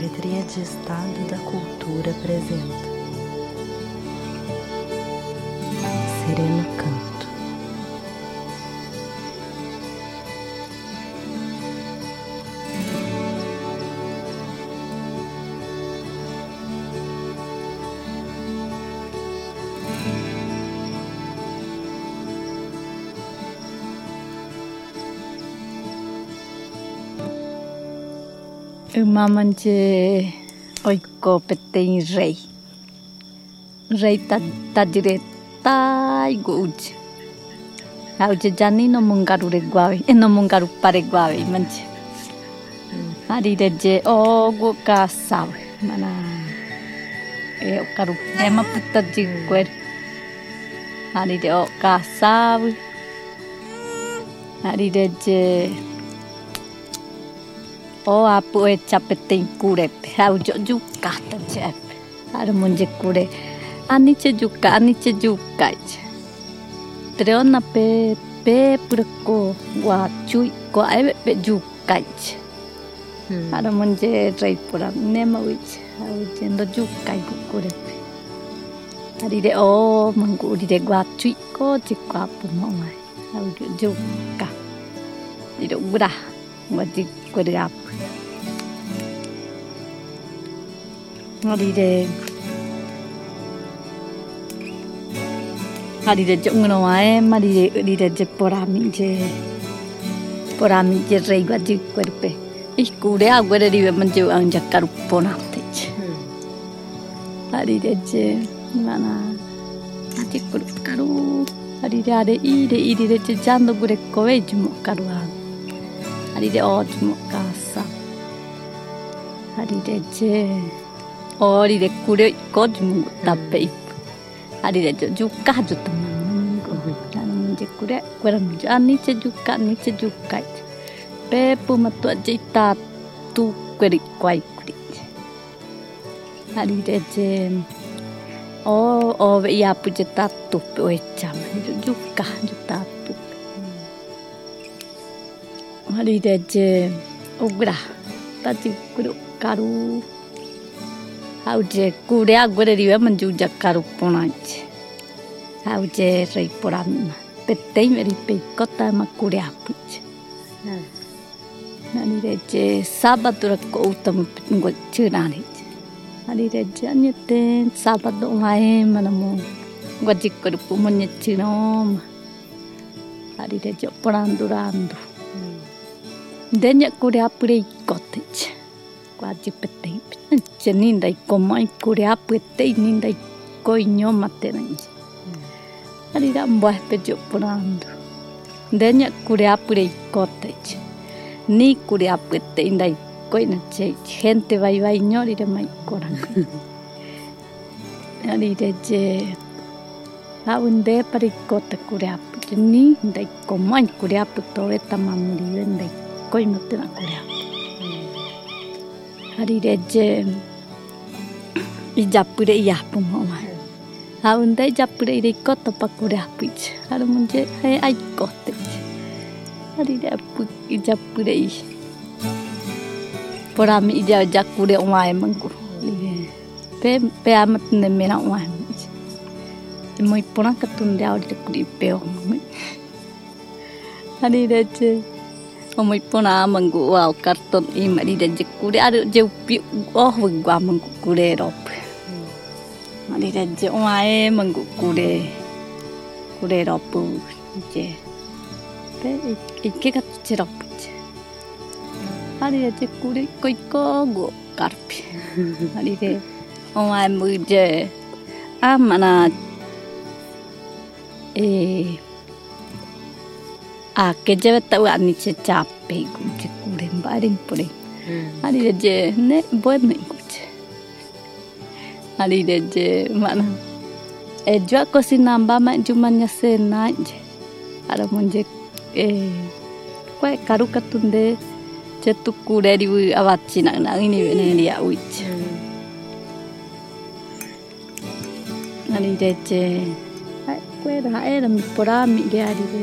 Secretaria de Estado da Cultura apresenta Sereno Canto. Umamanje oiko petein rei. Rei ta tajire tai guuj. Auje jani no mungaru re guawe, e no mungaru pare guawe manje. Hari reje o gu ka sawe mana e o karu e ma puta jingwer. Hari de o ka sawe. Hari reje o apu e chapetein kurepe hau jo juka ta chep ar munje kure. Ani che juka ani che juka treona pe pe purko wa chui ko ai pe juka ar munje rei pura nema wich hau jendo juka kurepe ari de o mangu ri de gua chui ko chi kwa pu mo mai hau juka iro gura Wajib kuliah Harire Harire jungno ae marire rire je porami je porami je rei gaji cuerpe ikure agwere rive manje anja karupona tech harire je mana aji karu harire are ire ire je jando gure kowe jumo karu harire o jumo kasa harire je Ori de kure kod mungu tape. Ari de juka jo teman. Dan je kure kure mungu. Ani ce juka ni ce juka. Pe pu matu aja ita tu kure kwai kure. Ari de je o o ve ia pu je tatu pe o echam. Juka jo tatu. Ari de je ugra. Tati kure karu. Hauje kure agure riwe manju jakaru ponach. Hauje rei poramma. Petei meri peikota ma kure apuch. Nani reje sábado ra ko utam ngo chirani. Nani reje anyete sábado ngae manamo. Ngo jikuru pumonye chinom. Nani reje porandurando. Denya kure apure ikotech. Kwaji petei che ninda i komai kure apu e tei ninda i koi nyoma tena nje. Ari ra mbua pe jo porando. Denya kure apu re i kote che. Ni kure apu e tei nda i koi na che gente vai vai nyori re mai koranga. Ari re je Aunde pari kota kure apu. Ni nda i komai kure apu to e i koi no tena kure apu. Hari reje i japure i apu mama. Haunda i japure i koto pakure apu ich. Haru munje hai ai kote. Hari re apu i japure i. Porami i jakure o mai manguru. Pe pe amat ne mena o mai. E moi pona katunde au de kuri pe. Hari o mai pona mangu o karton i mari de je kure aru je upi oh gua mangu kure rop. Mari de je oae mangu kure kure rop je. Pe ikke ka je rop je. Mari de je kure koi ko go karpi. Mari de oae mu je amana eh a ke je ta wa ni che chape ku che kure mbaring pure ari de je ne bon ni ku che. Ari de je mana e jua cocina ba ma jumanya se na je. Ara monje e kwa karu katunde che tu kure ri awachi na na ini ne ri a uich ari de je kwa ra era mi pora mi de ari de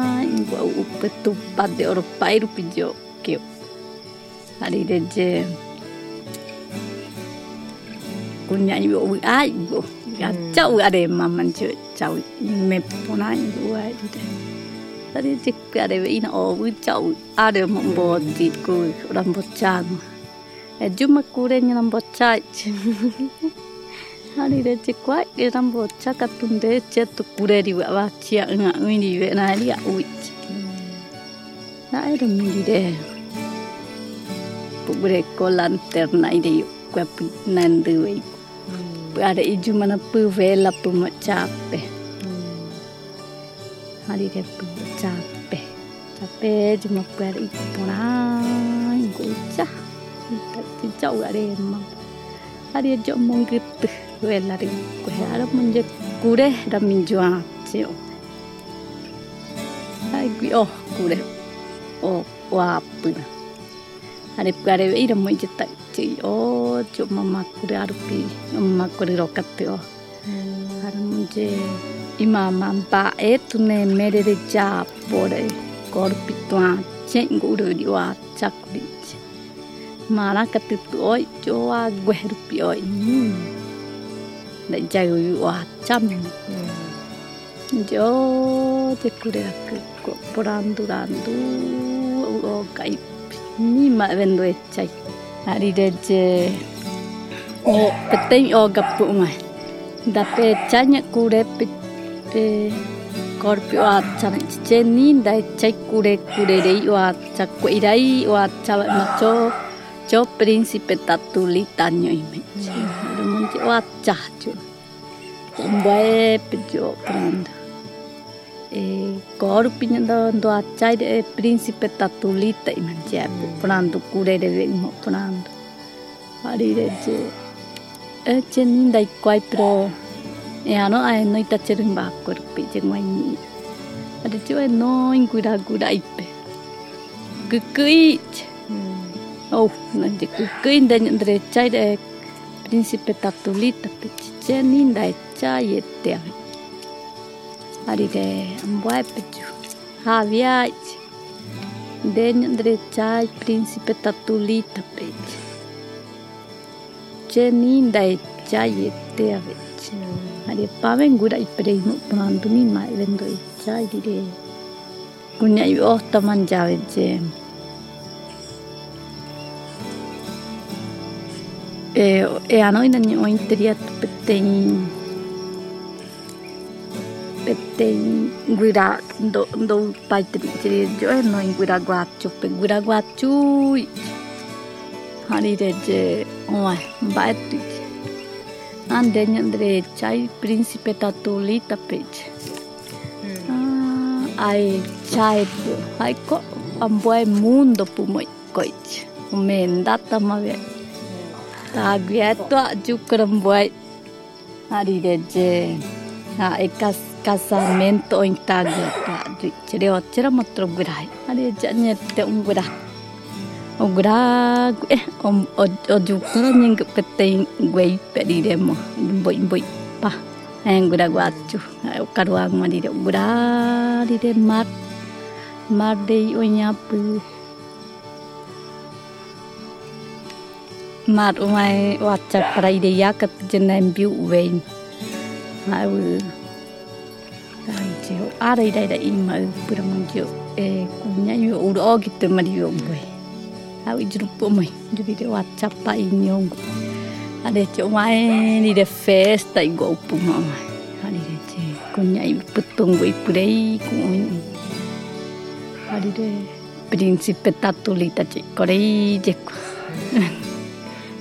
pona ingwa upetu pade oro pairu pijo kyo. Ari deje. Kunya yo ai go. Ya chau are maman jo chau me pona ingwa ai de. Ari jik are ina o u chau are mombo di ku rambo chang. E juma kure ni rambo chai. Hari de jik kwa e rambo chaka tunde che tu kure ri wa chia nga uni we na ri a u. Na ai mi di de. Pure ko lanterna ide yo kwa we. Ada iju mana pu vela pu mo. Hari de pu. Capek cuma per ipona gocha. Tapi jauh ada emang. Hari jo mongit vela ri ko ada munje kure da minjua ceo. Ai gui oh kure. Oh wapu. Hari pare ira mo jeta ci oh jo mama kure arupi mama kure rokate oh. Hari munje ima mamba etu ne mere de ja pore korpi tua ceng guru di wa cakri. Mara katitu oi jo wa guerupi oi. Dai jayu wa cham. Jo te kure aku ko porandu randu o kai ni ma vendo e chai. Hari de je o peteng o gapu mai. Dape chanya kure pe pe korpi o acha che ni dai chai kure kure rei o acha ko irai o acha macho cho príncipe tatuli tanyo ime. Ada munci o acha jo. Mbae pe jo pranda. E korpi ndo ndo acha de príncipe tatuli ta ime je prando kure de ve mo prando. Hari de je e che ni dai kwai pro e ano ai noi ta cherin ba korpi je mai ni. Ada jo e no ingura gura ipe. Gekuit. Oh, nanti kukuin dan yang derecha de príncipe tatulita pechiche ninda echa yete ave. Ari de ambuai pechu. Javiach. De yang derecha príncipe tatulita pech. Che ninda echa yete ave. Ari paven gura iprei no prandu ni mai vendo echa dire. Kunya i ohta manjave É, é e, e ano ina ni ointeria tu petein petein guira do do pai te tiri jo é e no in guira guachu pe guira guachu hari de je oa baetu ande ni andre chai principe tatulita pech hum. ah, ai chai ai ko ambo mundo pumoi koich o men data ma vech tua jukram buat hari deje. Ha ekas casamento em tagya ta cere ocera motro gurai. Hari janya te ungura. Ungura eh om o jukra nyeng peteng guai pedi demo. Boi boi pa. Yang gura guacu. Karuang madi de ungura di mat. Mar de onyapu. Mar umai wacha para ideia que jenem biu vein mau ai ara ida ida ima pura manjo e kunya uro gitu mari yo boy au ijru pomoi jadi de wacha pa inyong de festa igo puma hari de ce kunya i putung boy purei ku hari de ce korei je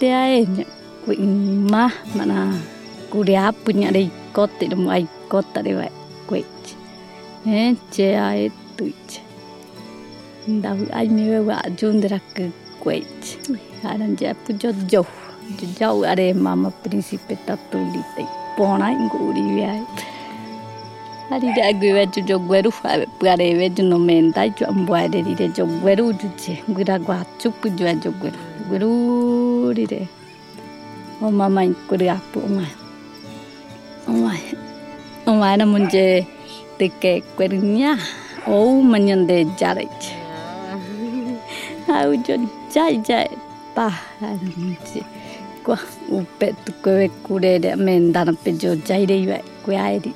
de ae kwe ma mana kuria punya de kote de mai kota de va kwe eh che ae tuche ndau ai me va jundra ke kwe aran ja pujo jo jau are mama príncipe tatulite pona nguri viai ari ja gwe ju jo gweru fa pare ve ju no menta ju ambuare ri de jo gweru ju che gura gwa chup ju jo gweru gweru ri de o mama nguri apu ma oma. Oma na munje teke kwerunya o manyande jare au jo jai jai pa aranche kwa upe tukwe kure de mendana pe jo jai de iwa kwe ai ri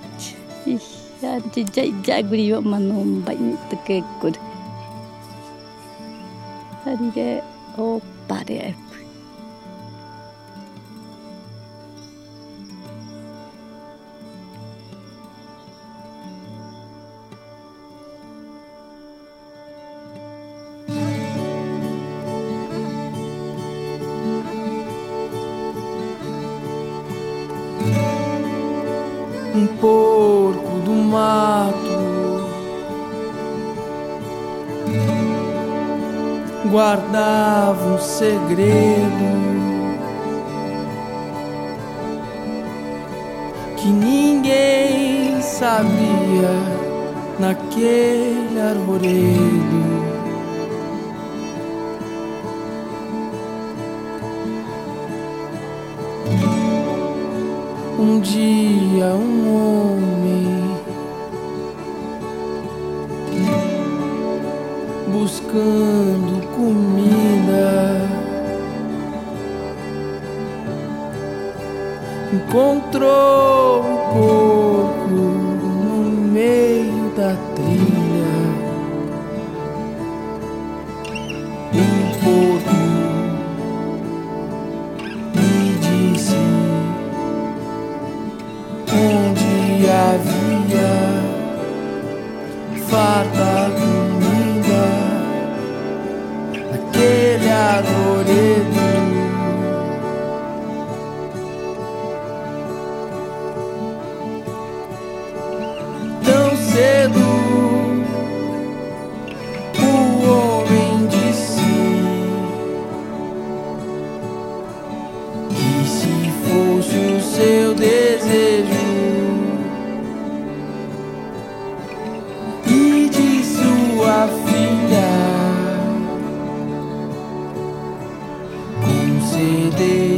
ya ji jai jai guri yo mano bai ni tuke kur hari de o pare ai guardava um segredo que ninguém sabia naquele arvoredo. Um dia um homem buscando comida encontrou um porco no meio da trilha. Um porco me disse onde havia farta day.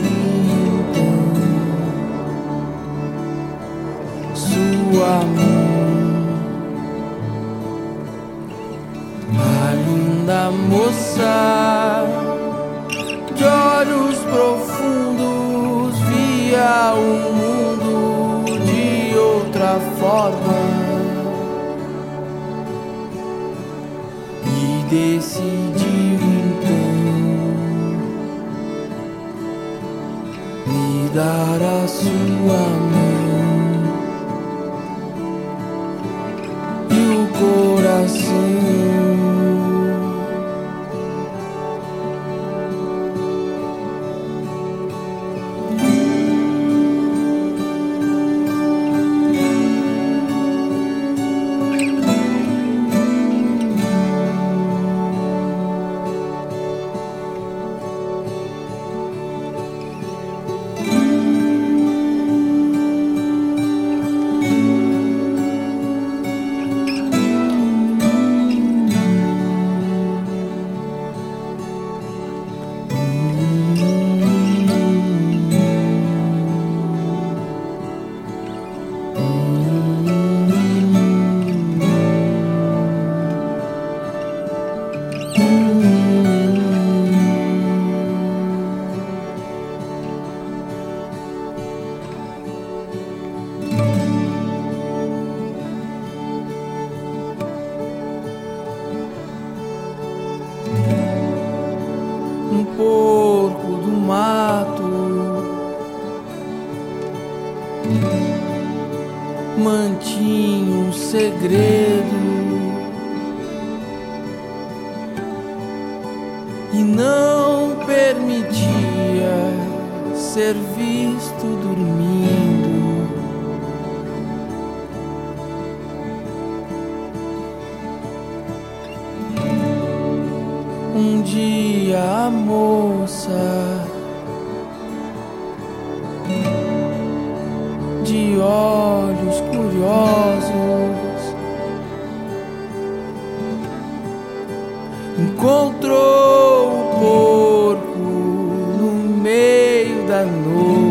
you. Mantinha um segredo e não permitia ser visto dormindo. Um dia a moça encontrou o porco no meio da noite.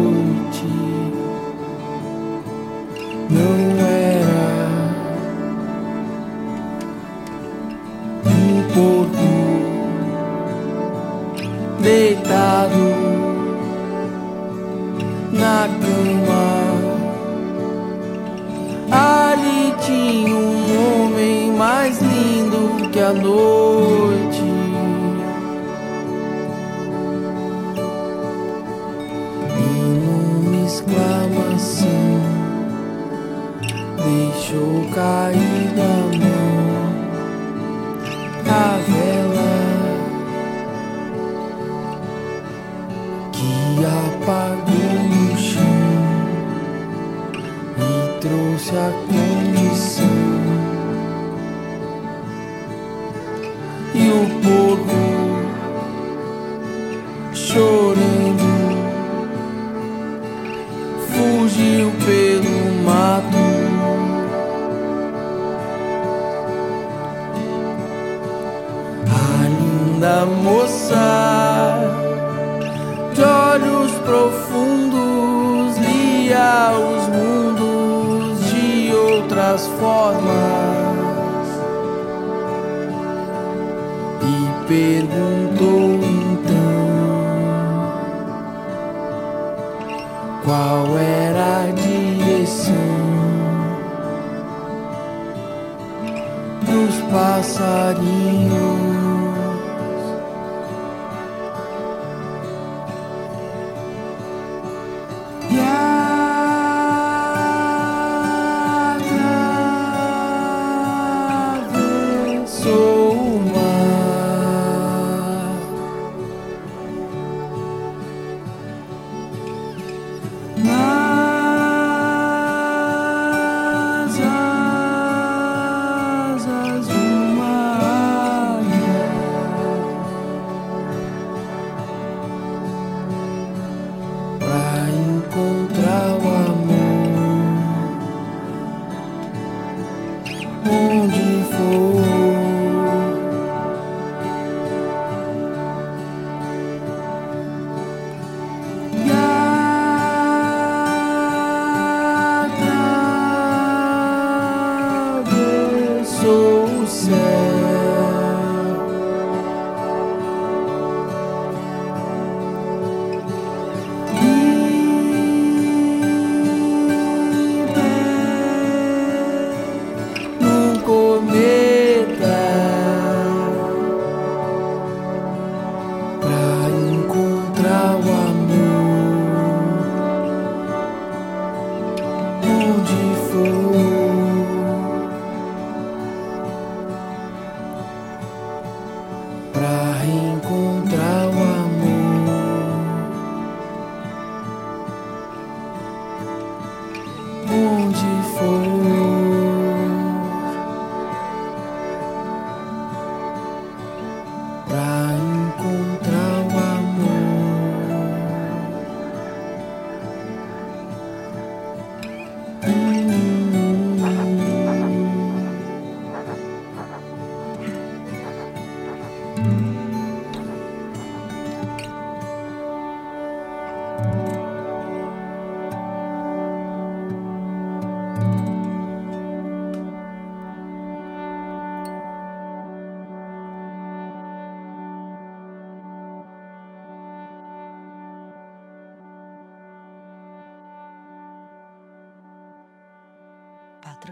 I. olhos profundos lia os mundos de outras formas e perguntou então qual era a direção dos passarinhos.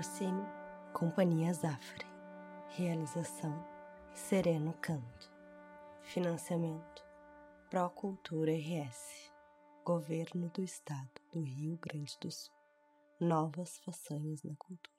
Patrocínio Companhia Zafre. Realização Sereno Canto. Financiamento Procultura RS, Governo do Estado do Rio Grande do Sul. Novas façanhas na cultura.